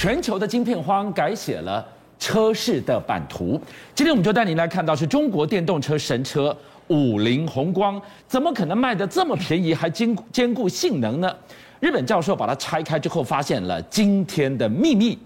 全球的晶片荒改写了车市的版图。今天我们就带您来看到，是中国电动车神车五菱宏光，怎么可能卖得这么便宜，还兼兼顾性能呢？日本教授把它拆开之后，发现了惊天的秘密。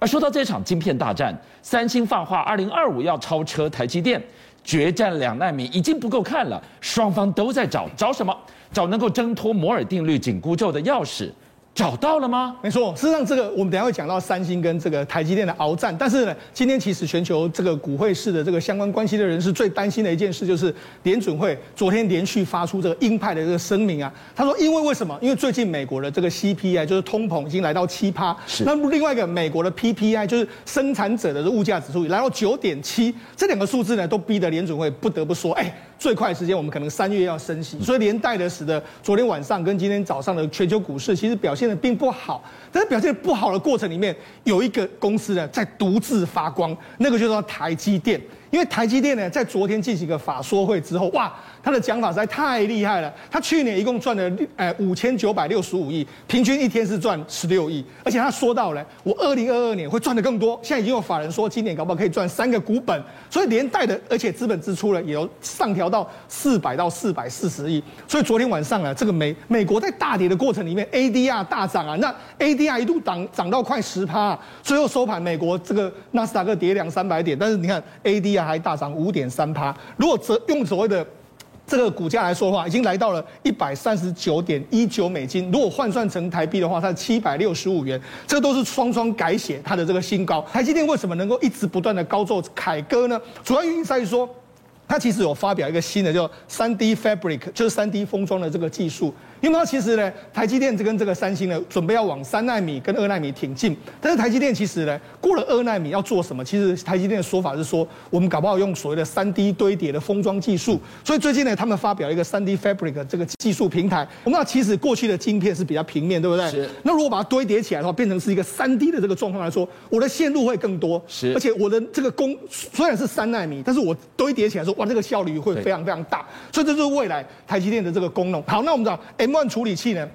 而说到这场晶片大战，三星放话二零二五要超车台积电，决战两纳米已经不够看了，双方都在找找什么？找能够挣脱摩尔定律紧箍咒的钥匙。找到了吗？没错，事实上这个我们等下会讲到三星跟这个台积电的鏖战。但是呢，今天其实全球这个股汇市的这个相关关系的人士最担心的一件事，就是联准会昨天连续发出这个鹰派的这个声明啊。他说，因为为什么？因为最近美国的这个 CPI 就是通膨已经来到七趴，是。那么另外一个美国的 PPI 就是生产者的物价指数来到九点七，这两个数字呢，都逼得联准会不得不说，哎。最快的时间，我们可能三月要升息，所以连带的使得昨天晚上跟今天早上的全球股市其实表现的并不好。但是表现不好的过程里面，有一个公司呢在独自发光，那个就是台积电。因为台积电呢在昨天进行一个法说会之后，哇。他的讲法实在太厉害了。他去年一共赚了呃五千九百六十五亿，平均一天是赚十六亿。而且他说到了，我二零二二年会赚的更多。现在已经有法人说，今年搞不好可以赚三个股本。所以连带的，而且资本支出呢也有上调到四百到四百四十亿。所以昨天晚上啊，这个美美国在大跌的过程里面，ADR 大涨啊，那 ADR 一度涨涨到快十趴啊。最后收盘，美国这个纳斯达克跌两三百点，但是你看 ADR 还大涨五点三趴。如果则用所谓的这个股价来说的话，已经来到了一百三十九点一九美金。如果换算成台币的话，它是七百六十五元。这都是双双改写它的这个新高。台积电为什么能够一直不断的高奏凯歌呢？主要原因在于说，它其实有发表一个新的叫三 D Fabric，就是三 D 封装的这个技术。因为它其实呢，台积电这跟这个三星呢，准备要往三纳米跟二纳米挺进。但是台积电其实呢，过了二纳米要做什么？其实台积电的说法是说，我们搞不好用所谓的三 D 堆叠的封装技术。所以最近呢，他们发表一个三 D Fabric 这个技术平台。我们知道，其实过去的晶片是比较平面，对不对？是。那如果把它堆叠起来的话，变成是一个三 D 的这个状况来说，我的线路会更多。是。而且我的这个功虽然是三纳米，但是我堆叠起来说，哇，这个效率会非常非常大。所以这就是未来台积电的这个功能。好，那我们知道。换处理器呢？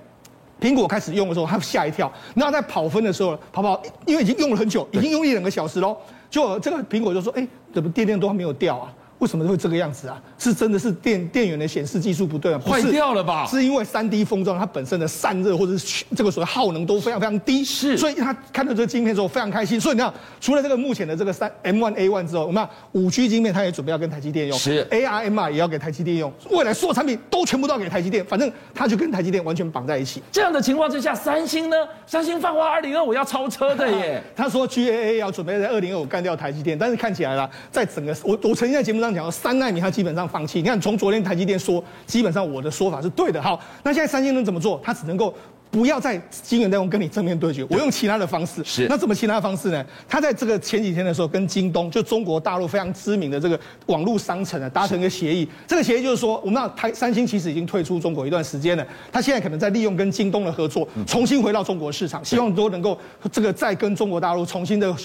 苹果开始用的时候，他吓一跳。那在跑分的时候，跑跑，因为已经用了很久，已经用一两个小时喽。就这个苹果就说：“哎，怎么电量都还没有掉啊？”为什么会这个样子啊？是真的是电电源的显示技术不对啊？坏掉了吧？是因为三 D 封装它本身的散热或者是这个所谓耗能都非常非常低，是，所以他看到这个晶片之后非常开心。所以你看，除了这个目前的这个三 M1 A1 之后，我们看五 G 晶片，它也准备要跟台积电用，是 ARMR 也要给台积电用，未来所有产品都全部都要给台积电，反正它就跟台积电完全绑在一起。这样的情况之下，三星呢？三星放话二零二五要超车的耶，他说 GAA 要准备在二零二五干掉台积电，但是看起来啦，在整个我我曾经在节目上讲到三纳米它。基本上放弃。你看，从昨天台积电说，基本上我的说法是对的。好，那现在三星能怎么做？它只能够不要在晶圆代工跟你正面对决，我用其他的方式。是。那怎么其他的方式呢？他在这个前几天的时候，跟京东，就中国大陆非常知名的这个网络商城啊，达成一个协议。这个协议就是说，我们那台三星其实已经退出中国一段时间了，他现在可能在利用跟京东的合作，重新回到中国市场，希望都能够这个再跟中国大陆重新的。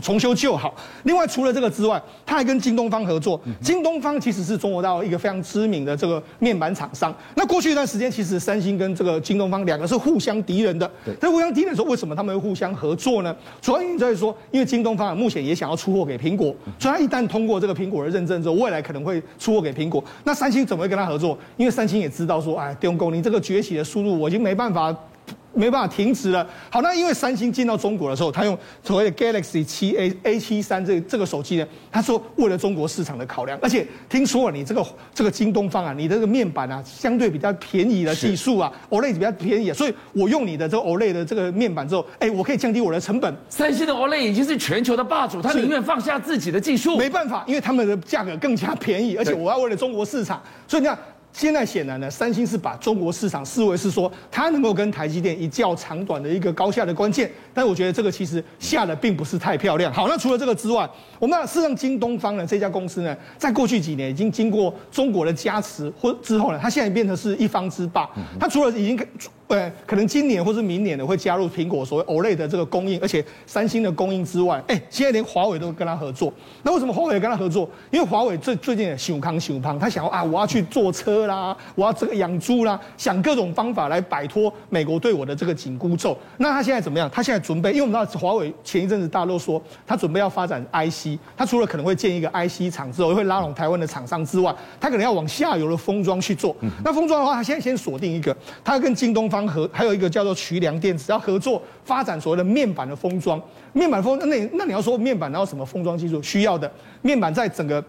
重修旧好。另外，除了这个之外，他还跟京东方合作。京东方其实是中国大陆一个非常知名的这个面板厂商。那过去一段时间，其实三星跟这个京东方两个是互相敌人的。对。在互相敌人的时候，为什么他们会互相合作呢？主要原因在于说，因为京东方目前也想要出货给苹果，所以他一旦通过这个苹果的认证之后，未来可能会出货给苹果。那三星怎么会跟他合作？因为三星也知道说，哎，电工，你这个崛起的速度，我已经没办法。没办法停止了。好，那因为三星进到中国的时候，他用所谓的 Galaxy 七 A A 七三这个这个手机呢，他说为了中国市场的考量，而且听说了你这个这个京东方啊，你的这个面板啊，相对比较便宜的技术啊，OLED 比较便宜啊，所以我用你的这个 OLED 的这个面板之后，哎，我可以降低我的成本。三星的 OLED 已经是全球的霸主，他宁愿放下自己的技术，没办法，因为他们的价格更加便宜，而且我要为了中国市场，所以你看。现在显然呢，三星是把中国市场视为是说它能够跟台积电一较长短的一个高下的关键，但我觉得这个其实下的并不是太漂亮。好，那除了这个之外，我们那事实上京东方呢这家公司呢，在过去几年已经经过中国的加持或之后呢，它现在变成是一方之霸。它除了已经呃，可能今年或是明年的会加入苹果所谓 OLED 的这个供应，而且三星的供应之外，哎，现在连华为都跟他合作。那为什么华为跟他合作？因为华为最最近也熊康熊胖，他想要啊，我要去坐车啦，我要这个养猪啦，想各种方法来摆脱美国对我的这个紧箍咒。那他现在怎么样？他现在准备，因为我们知道华为前一阵子大陆说他准备要发展 IC，他除了可能会建一个 IC 厂之后，会拉拢台湾的厂商之外，他可能要往下游的封装去做。那封装的话，他现在先锁定一个，他要跟京东方和，还有一个叫。做渠梁电子要合作发展所谓的面板的封装，面板封那那你要说面板然后什么封装技术需要的面板在整个。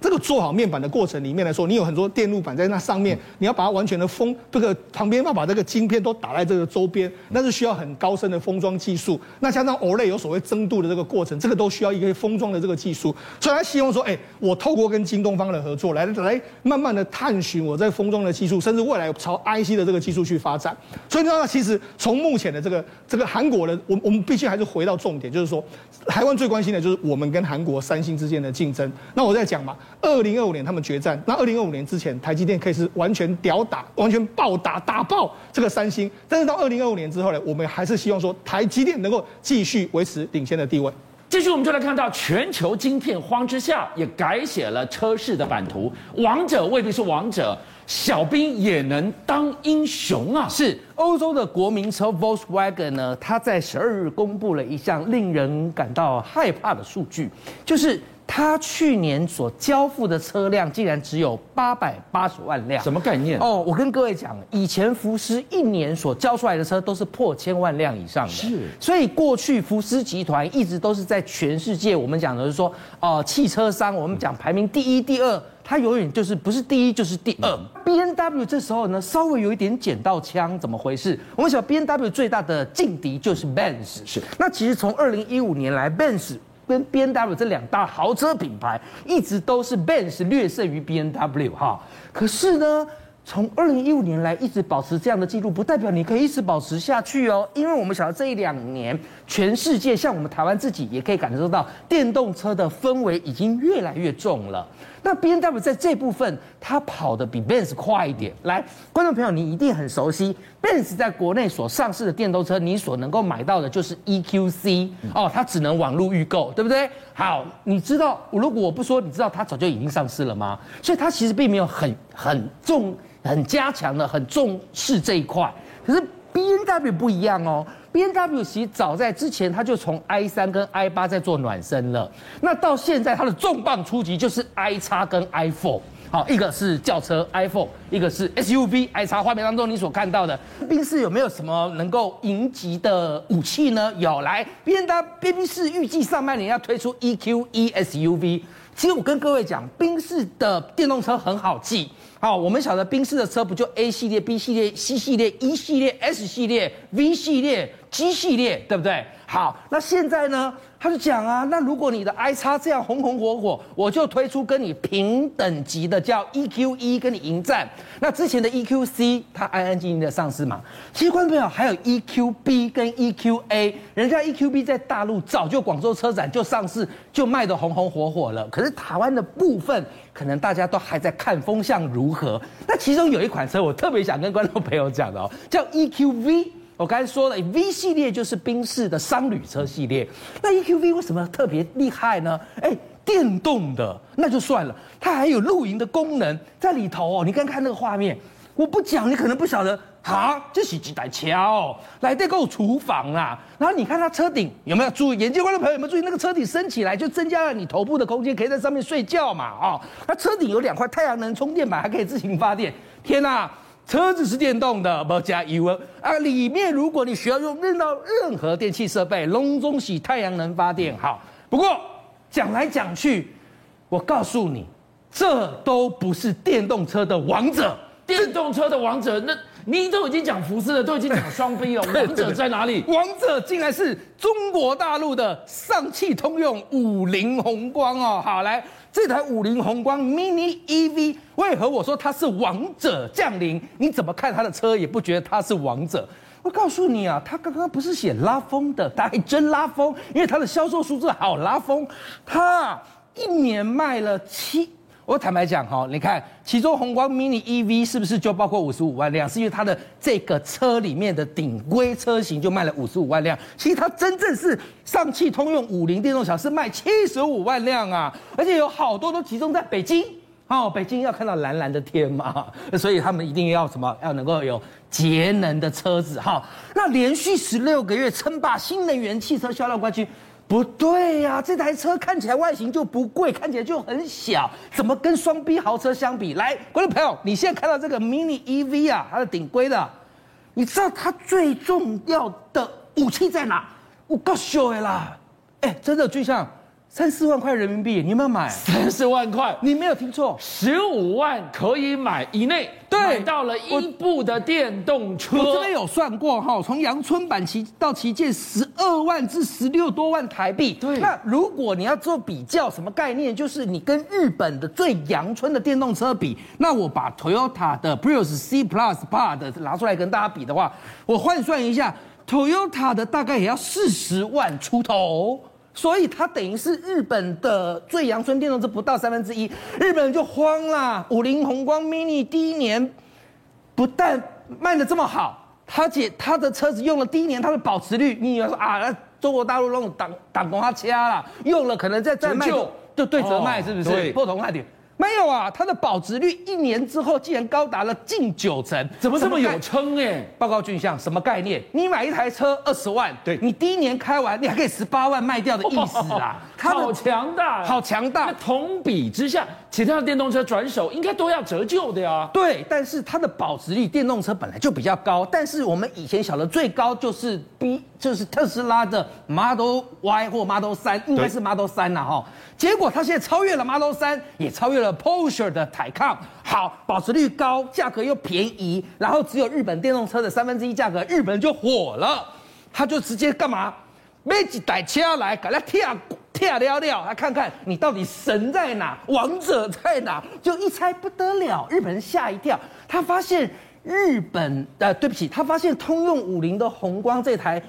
这个做好面板的过程里面来说，你有很多电路板在那上面，你要把它完全的封，这个旁边要把这个晶片都打在这个周边，那是需要很高深的封装技术。那加上 OLED 有所谓增度的这个过程，这个都需要一个封装的这个技术。所以他希望说，哎，我透过跟京东方的合作，来来慢慢的探寻我在封装的技术，甚至未来朝 IC 的这个技术去发展。所以你知道，其实从目前的这个这个韩国的，我我们必须还是回到重点，就是说，台湾最关心的就是我们跟韩国三星之间的竞争。那我在讲嘛。二零二五年他们决战，那二零二五年之前，台积电可以是完全屌打，完全暴打打爆这个三星。但是到二零二五年之后呢，我们还是希望说台积电能够继续维持领先的地位。继续，我们就来看到全球晶片荒之下，也改写了车市的版图。王者未必是王者，小兵也能当英雄啊！是欧洲的国民车 Volkswagen 呢，它在十二日公布了一项令人感到害怕的数据，就是。他去年所交付的车辆竟然只有八百八十万辆，什么概念？哦，我跟各位讲，以前福斯一年所交出来的车都是破千万辆以上的，是。所以过去福斯集团一直都是在全世界，我们讲的是说，哦、呃，汽车商，我们讲排名第一、第二，它永远就是不是第一就是第二。B N W 这时候呢，稍微有一点捡到枪，怎么回事？我们晓得 B N W 最大的劲敌就是 Benz，是。那其实从二零一五年来，Benz。跟 B N W 这两大豪车品牌一直都是 Benz 略胜于 B N W 哈，可是呢，从二零一五年来一直保持这样的记录，不代表你可以一直保持下去哦，因为我们晓得这一两年，全世界像我们台湾自己也可以感受到电动车的氛围已经越来越重了。那 B N W 在这部分，它跑得比 Benz 快一点。来，观众朋友，你一定很熟悉 Benz 在国内所上市的电动车，你所能够买到的就是 EQC 哦，它只能网络预购，对不对？好，你知道，如果我不说，你知道它早就已经上市了吗？所以它其实并没有很很重、很加强的、很重视这一块。可是 B N W 不一样哦。，B N W 其实早在之前，它就从 i 三跟 i 八在做暖身了。那到现在，它的重磅出击就是 i 叉跟 i four。好，一个是轿车 iPhone，一个是 SUV i 叉。画面当中你所看到的，宾士有没有什么能够迎击的武器呢？有，来，BMW 宾士预计上半年要推出 EQE SUV。其实我跟各位讲，宾士的电动车很好记。好，我们晓得宾士的车不就 A 系列、B 系列、C 系列、E 系列、S 系列、V 系列、G 系列，对不对？好，那现在呢？他就讲啊，那如果你的 i 叉这样红红火火，我就推出跟你平等级的叫 EQE 跟你迎战。那之前的 EQC 它安安静静的上市嘛。其实观众朋友还有 EQB 跟 EQA，人家 EQB 在大陆早就广州车展就上市，就卖的红红火火了。可是台湾的部分，可能大家都还在看风向如何。那其中有一款车，我特别想跟观众朋友讲的哦，叫 EQV。我刚才说了，V 系列就是宾士的商旅车系列。那 EQV 为什么特别厉害呢？哎，电动的那就算了，它还有露营的功能在里头哦。你看看那个画面，我不讲你可能不晓得啊，这是几台车哦，来这个厨房啊。然后你看它车顶有没有注意？眼镜观众朋友有没有注意？那个车顶升起来就增加了你头部的空间，可以在上面睡觉嘛？哦，那车顶有两块太阳能充电板，还可以自行发电。天哪！车子是电动的，不加油啊！里面如果你需要用任到任何电器设备，隆中洗太阳能发电好。不过讲来讲去，我告诉你，这都不是电动车的王者。电动车的王者，那你都已经讲福斯了，都已经讲双 B 了，王者在哪里？王者竟然是中国大陆的上汽通用五菱宏光哦！好来。这台五菱宏光 Mini EV，为何我说它是王者降临？你怎么看它的车也不觉得它是王者？我告诉你啊，它刚刚不是写拉风的，它还真拉风，因为它的销售数字好拉风，它一年卖了七，我坦白讲哈，你看其中宏光 mini EV 是不是就包括五十五万辆？是因为它的这个车里面的顶规车型就卖了五十五万辆。其实它真正是上汽通用五菱电动小是卖七十五万辆啊，而且有好多都集中在北京。哦，北京要看到蓝蓝的天嘛，所以他们一定要什么？要能够有节能的车子哈。那连续十六个月称霸新能源汽车销量冠军。不对呀、这台车看起来外形就不贵，看起来就很小，怎么跟双 B 豪车相比？来，观众朋友，你现在看到这个 Mini EV 啊，它的顶规的，你知道它最重要的武器在哪？我告诉你啦，哎，真的就像。三四万块人民币，你有没有买？三四万块，你没有听错，十五万可以买以内，对，买到了一部的电动车。我这边有算过哈，从阳春版旗到旗舰，十二万至十六多万台币。对，那如果你要做比较，什么概念？就是你跟日本的最阳春的电动车比，那我把 Toyota 的 Prius C Plus Part 拿出来跟大家比的话，我换算一下，Toyota 的大概也要四十万出头。所以它等于是日本的最阳春电动车不到三分之一，日本人就慌啦。五菱宏光 mini 第一年不但卖的这么好，他且它的车子用了第一年它的保值率，你以为说啊，中国大陆那种挡挡光它掐了，用了可能再再卖就就对折卖，是不是？不同卖点。没有啊，它的保值率一年之后竟然高达了近九成，怎么这么有撑哎？报告俊相，什么概念？你买一台车二十万，对，你第一年开完，你还可以十八万卖掉的意思啊？它好强大，好强大。那同比之下，其他的电动车转手应该都要折旧的呀。对，但是它的保值率，电动车本来就比较高，但是我们以前晓得最高就是 B，就是特斯拉的 Model Y 或 Model 三应该是 Model 三呐哈。结果它现在超越了 Model 三也超越了。Porsche 的 Taycan 好，保值率高，价格又便宜，然后只有日本电动车的三分之一价格，日本就火了，他就直接干嘛？买几台车来，给他跳跳了了，来看看你到底神在哪，王者在哪？就一猜不得了，日本人吓一跳，他发现日本呃，对不起，他发现通用五菱的宏光这台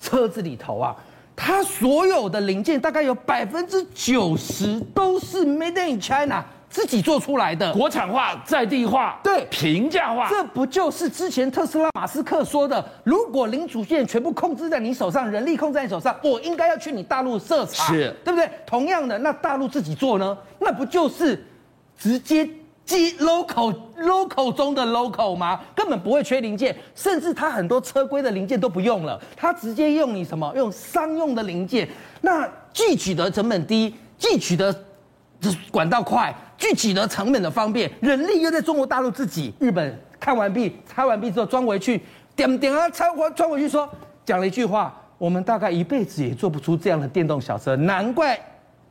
车子里头啊。它所有的零件大概有百分之九十都是 Made in China 自己做出来的，国产化、在地化、对平价化，这不就是之前特斯拉马斯克说的？如果零组件全部控制在你手上，人力控制在你手上，我应该要去你大陆设厂，是对不对？同样的，那大陆自己做呢？那不就是直接？机 local local 中的 local 吗？根本不会缺零件，甚至它很多车规的零件都不用了，它直接用你什么？用商用的零件。那既取得成本低，既取得管道快，具体的成本的方便，人力又在中国大陆自己。日本看完毕，拆完毕之后装回去，点点啊，拆完装回去说，讲了一句话：我们大概一辈子也做不出这样的电动小车，难怪。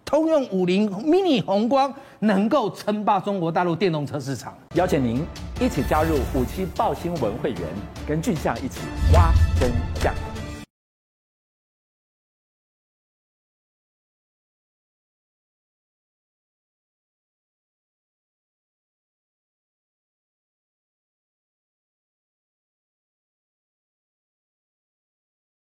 通用五菱 mini 宏光能够称霸中国大陆电动车市场，邀请您一起加入五七爆新闻会员，跟俊相一起挖真相。